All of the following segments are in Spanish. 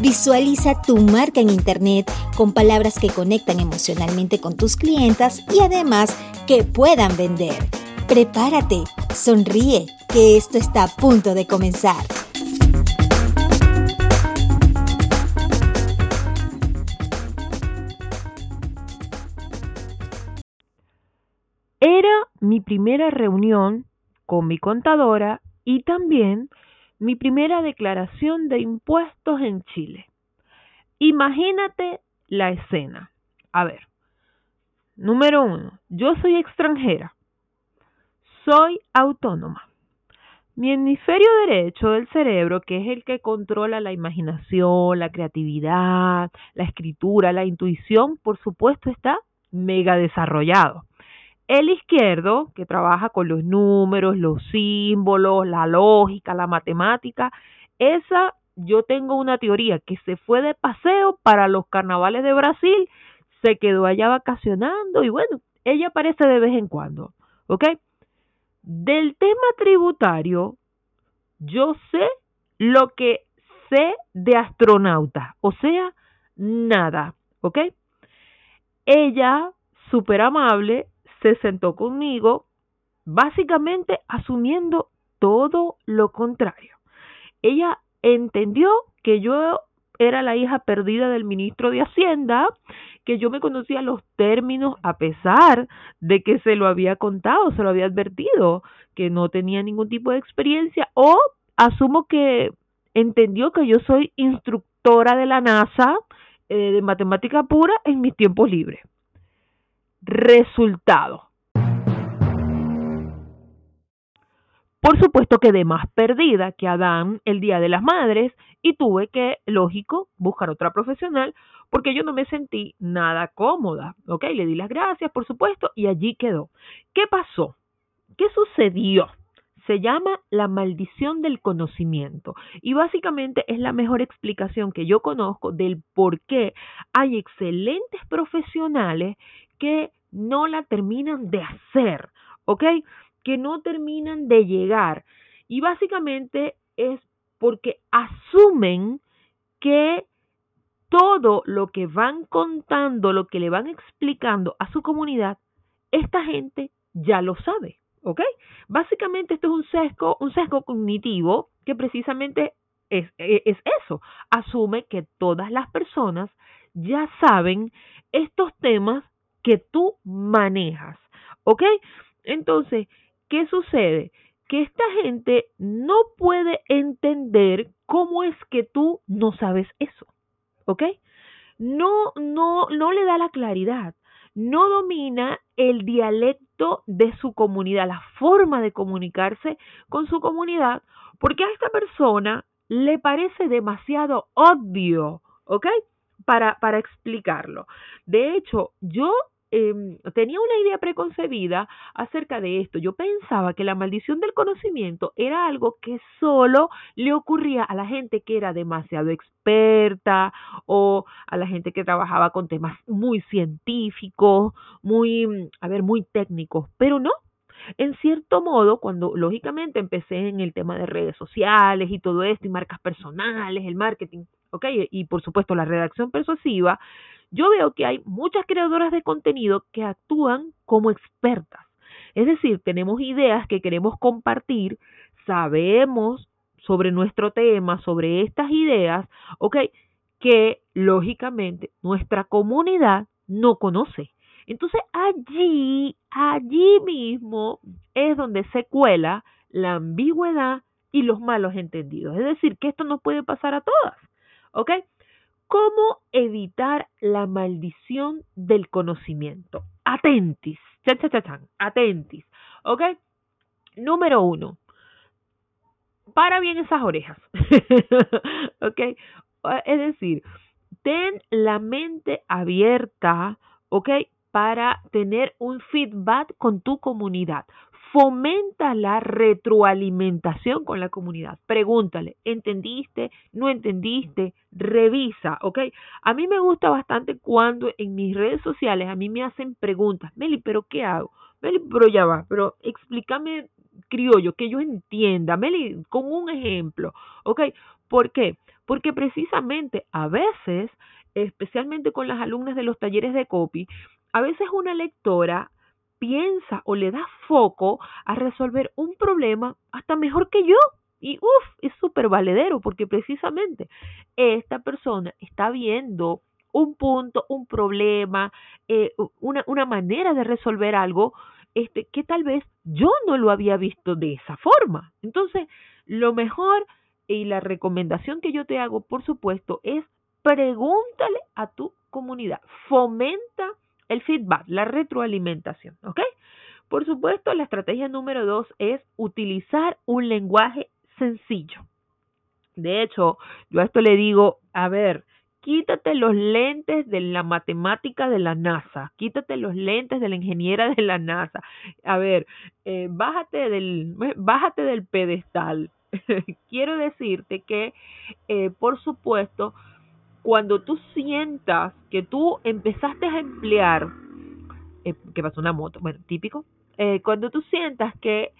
Visualiza tu marca en Internet con palabras que conectan emocionalmente con tus clientas y además que puedan vender. Prepárate, sonríe, que esto está a punto de comenzar. Era mi primera reunión con mi contadora y también mi primera declaración de impuestos en Chile. Imagínate la escena. A ver, número uno, yo soy extranjera, soy autónoma. Mi hemisferio derecho del cerebro, que es el que controla la imaginación, la creatividad, la escritura, la intuición, por supuesto está mega desarrollado. El izquierdo, que trabaja con los números, los símbolos, la lógica, la matemática, esa yo tengo una teoría que se fue de paseo para los carnavales de Brasil, se quedó allá vacacionando y bueno, ella aparece de vez en cuando, ¿ok? Del tema tributario, yo sé lo que sé de astronauta, o sea, nada, ¿ok? Ella, súper amable, se sentó conmigo básicamente asumiendo todo lo contrario. Ella entendió que yo era la hija perdida del ministro de Hacienda, que yo me conocía los términos a pesar de que se lo había contado, se lo había advertido, que no tenía ningún tipo de experiencia o asumo que entendió que yo soy instructora de la NASA eh, de matemática pura en mis tiempos libres. Resultado. Por supuesto quedé más perdida que Adán el Día de las Madres y tuve que, lógico, buscar otra profesional porque yo no me sentí nada cómoda. ¿Ok? Le di las gracias, por supuesto, y allí quedó. ¿Qué pasó? ¿Qué sucedió? Se llama la maldición del conocimiento y básicamente es la mejor explicación que yo conozco del por qué hay excelentes profesionales que no la terminan de hacer, ¿ok? Que no terminan de llegar. Y básicamente es porque asumen que todo lo que van contando, lo que le van explicando a su comunidad, esta gente ya lo sabe, ¿ok? Básicamente esto es un sesgo, un sesgo cognitivo que precisamente es, e, es eso, asume que todas las personas ya saben estos temas que tú manejas. ¿Ok? Entonces, ¿qué sucede? Que esta gente no puede entender cómo es que tú no sabes eso. ¿Ok? No, no, no le da la claridad. No domina el dialecto de su comunidad, la forma de comunicarse con su comunidad, porque a esta persona le parece demasiado obvio, ¿ok? para, para explicarlo. De hecho, yo em, tenía una idea preconcebida acerca de esto. Yo pensaba que la maldición del conocimiento era algo que solo le ocurría a la gente que era demasiado experta o a la gente que trabajaba con temas muy científicos, muy, a ver, muy técnicos, pero no. En cierto modo, cuando lógicamente empecé en el tema de redes sociales y todo esto, y marcas personales, el marketing, ¿ok? Y por supuesto la redacción persuasiva, yo veo que hay muchas creadoras de contenido que actúan como expertas. Es decir, tenemos ideas que queremos compartir, sabemos sobre nuestro tema, sobre estas ideas, ¿ok? Que lógicamente nuestra comunidad no conoce. Entonces allí, allí mismo es donde se cuela la ambigüedad y los malos entendidos. Es decir, que esto no puede pasar a todas. ¿Ok? ¿Cómo evitar la maldición del conocimiento? Atentis, atentis. ¿Ok? Número uno, para bien esas orejas. ¿Ok? Es decir, ten la mente abierta, ¿ok? para tener un feedback con tu comunidad. Fomenta la retroalimentación con la comunidad. Pregúntale, ¿entendiste? ¿No entendiste? Revisa, ¿ok? A mí me gusta bastante cuando en mis redes sociales a mí me hacen preguntas. Meli, ¿pero qué hago? Meli, pero ya va, pero explícame criollo, que yo entienda. Meli, con un ejemplo, ¿ok? ¿Por qué? Porque precisamente a veces, especialmente con las alumnas de los talleres de copy, a veces una lectora piensa o le da foco a resolver un problema hasta mejor que yo. Y uff, es súper valedero porque precisamente esta persona está viendo un punto, un problema, eh, una, una manera de resolver algo este, que tal vez yo no lo había visto de esa forma. Entonces, lo mejor y la recomendación que yo te hago, por supuesto, es pregúntale a tu comunidad, fomenta el feedback, la retroalimentación, ¿ok? Por supuesto, la estrategia número dos es utilizar un lenguaje sencillo. De hecho, yo a esto le digo, a ver, quítate los lentes de la matemática de la NASA, quítate los lentes de la ingeniera de la NASA. A ver, eh, bájate, del, bájate del pedestal. Quiero decirte que, eh, por supuesto, cuando tú sientas que tú empezaste a emplear, eh, que pasó una moto, bueno, típico, eh, cuando tú sientas que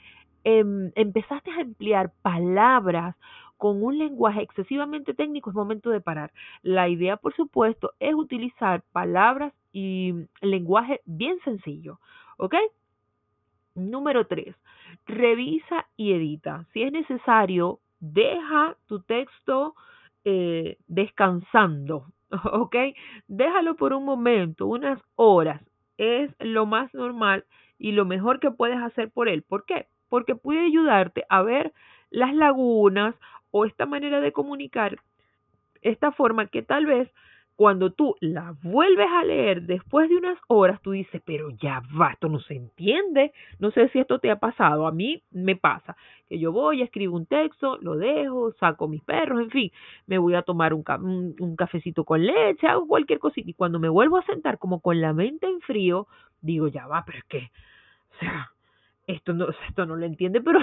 em, empezaste a emplear palabras con un lenguaje excesivamente técnico, es momento de parar. La idea, por supuesto, es utilizar palabras y lenguaje bien sencillo, ¿ok? Número tres, revisa y edita. Si es necesario, deja tu texto eh, descansando, ¿ok? Déjalo por un momento, unas horas. Es lo más normal y lo mejor que puedes hacer por él. ¿Por qué? Porque puede ayudarte a ver las lagunas o esta manera de comunicar, esta forma que tal vez cuando tú la vuelves a leer después de unas horas, tú dices, pero ya va, esto no se entiende. No sé si esto te ha pasado. A mí me pasa que yo voy, escribo un texto, lo dejo, saco mis perros, en fin, me voy a tomar un, cafecito con leche, hago cualquier cosita. Y cuando me vuelvo a sentar como con la mente en frío, digo, ya va, pero es que, o sea, esto no, esto no lo entiende, pero,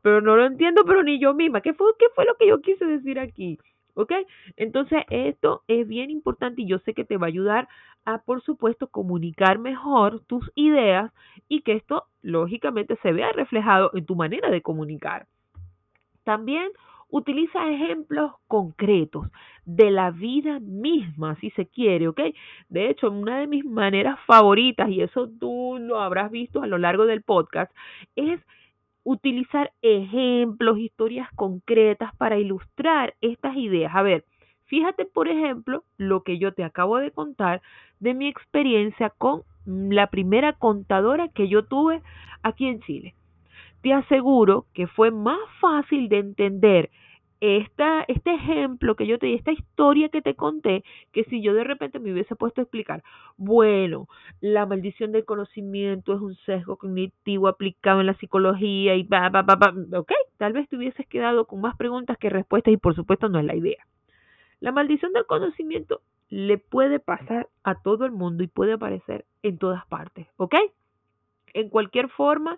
pero, no lo entiendo, pero ni yo misma. ¿Qué fue, ¿Qué fue lo que yo quise decir aquí? ¿Ok? Entonces, esto es bien importante y yo sé que te va a ayudar a, por supuesto, comunicar mejor tus ideas y que esto, lógicamente, se vea reflejado en tu manera de comunicar. También utiliza ejemplos concretos de la vida misma, si se quiere, ¿ok? De hecho, una de mis maneras favoritas, y eso tú lo habrás visto a lo largo del podcast, es utilizar ejemplos, historias concretas para ilustrar estas ideas. A ver, fíjate por ejemplo lo que yo te acabo de contar de mi experiencia con la primera contadora que yo tuve aquí en Chile. Te aseguro que fue más fácil de entender esta, este ejemplo que yo te di, esta historia que te conté, que si yo de repente me hubiese puesto a explicar, bueno, la maldición del conocimiento es un sesgo cognitivo aplicado en la psicología y va, va, va, va, ok, tal vez te hubieses quedado con más preguntas que respuestas y por supuesto no es la idea. La maldición del conocimiento le puede pasar a todo el mundo y puede aparecer en todas partes, ¿ok? En cualquier forma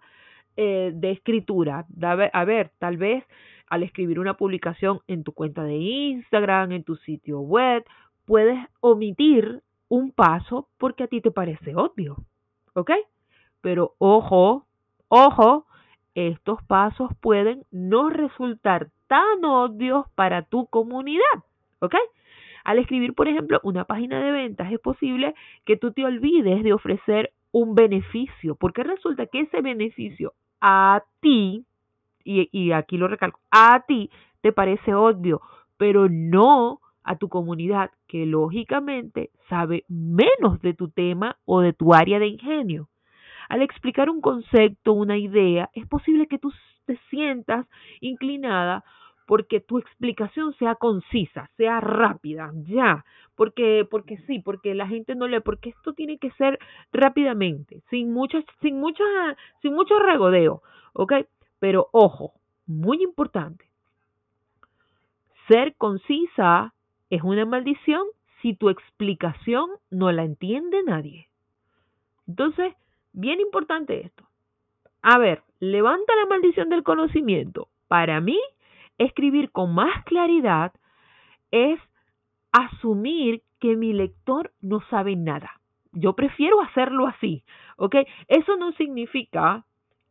eh, de escritura. A ver, tal vez al escribir una publicación en tu cuenta de Instagram, en tu sitio web, puedes omitir un paso porque a ti te parece obvio. ¿Ok? Pero ojo, ojo, estos pasos pueden no resultar tan obvios para tu comunidad. ¿Ok? Al escribir, por ejemplo, una página de ventas, es posible que tú te olvides de ofrecer un beneficio, porque resulta que ese beneficio a ti y, aquí lo recalco, a ti te parece obvio, pero no a tu comunidad que lógicamente sabe menos de tu tema o de tu área de ingenio. Al explicar un concepto, una idea, es posible que tú te sientas inclinada porque tu explicación sea concisa, sea rápida, ya, porque porque sí, porque la gente no lee, porque esto tiene que ser rápidamente, sin muchos sin mucho sin mucho regodeo, ¿ok? Pero ojo, muy importante, ser concisa es una maldición si tu explicación no la entiende nadie. Entonces, bien importante esto. A ver, levanta la maldición del conocimiento. Para mí, escribir con más claridad es asumir que mi lector no sabe nada. Yo prefiero hacerlo así, ¿ok? Eso no significa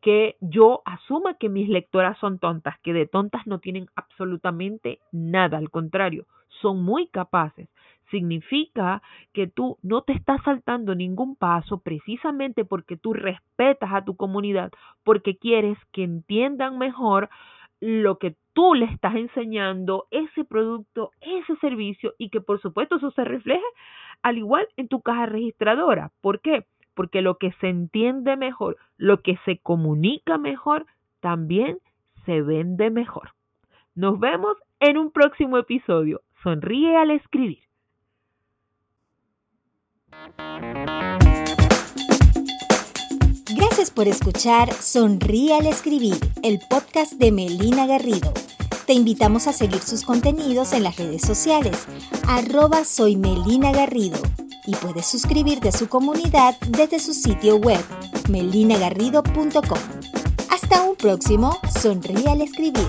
que yo asuma que mis lectoras son tontas, que de tontas no tienen absolutamente nada, al contrario, son muy capaces. Significa que tú no te estás saltando ningún paso precisamente porque tú respetas a tu comunidad, porque quieres que entiendan mejor lo que tú le estás enseñando, ese producto, ese servicio y que por supuesto eso se refleje al igual en tu caja registradora. ¿Por qué? Porque lo que se entiende mejor, lo que se comunica mejor, también se vende mejor. Nos vemos en un próximo episodio. Sonríe al escribir. Gracias por escuchar Sonríe al escribir, el podcast de Melina Garrido. Te invitamos a seguir sus contenidos en las redes sociales, arroba soy Melina Garrido, y puedes suscribirte a su comunidad desde su sitio web, melinagarrido.com. Hasta un próximo Sonríe al escribir.